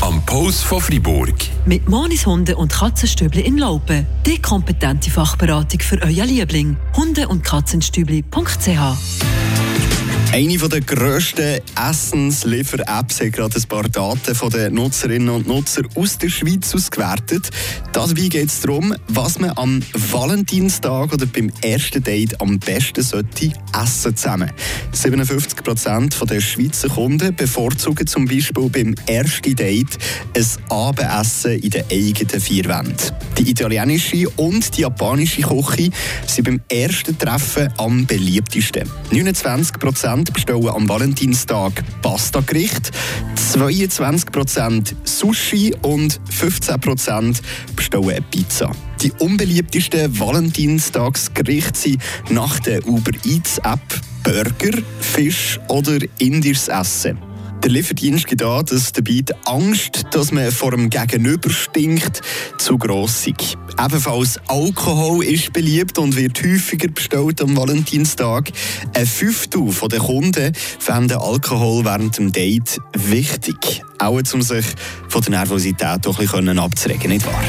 Am Post von Fribourg. Mit Monis Hunde und Katzenstübli in Laupen. Die kompetente Fachberatung für euer Liebling. Hunde- und Katzenstübli.ch eine der grössten Essensliefer-Apps hat gerade ein paar Daten von den Nutzerinnen und Nutzern aus der Schweiz ausgewertet. Dabei geht es darum, was man am Valentinstag oder beim ersten Date am besten sollte essen zusammen. 57% der Schweizer Kunden bevorzugen zum Beispiel beim ersten Date ein Abendessen in den eigenen vier Wänden. Die italienische und die japanische Küche sind beim ersten Treffen am beliebtesten. 29 Prozent bestellen am Valentinstag Pasta-Gericht, 22% Sushi und 15% bestellen Pizza. Die unbeliebtesten Valentinstagsgerichte sind nach der Uber Eats App Burger, Fisch oder indisches Essen. Der Lieferdienst gibt an, dass dabei die Angst, dass man vor dem Gegenüber stinkt, zu gross ist. Ebenfalls Alkohol ist beliebt und wird häufiger bestellt am Valentinstag. Ein Fünftel der Kunden fänden Alkohol während dem Date wichtig. Auch um sich von der Nervosität ein bisschen abzuregen, nicht wahr?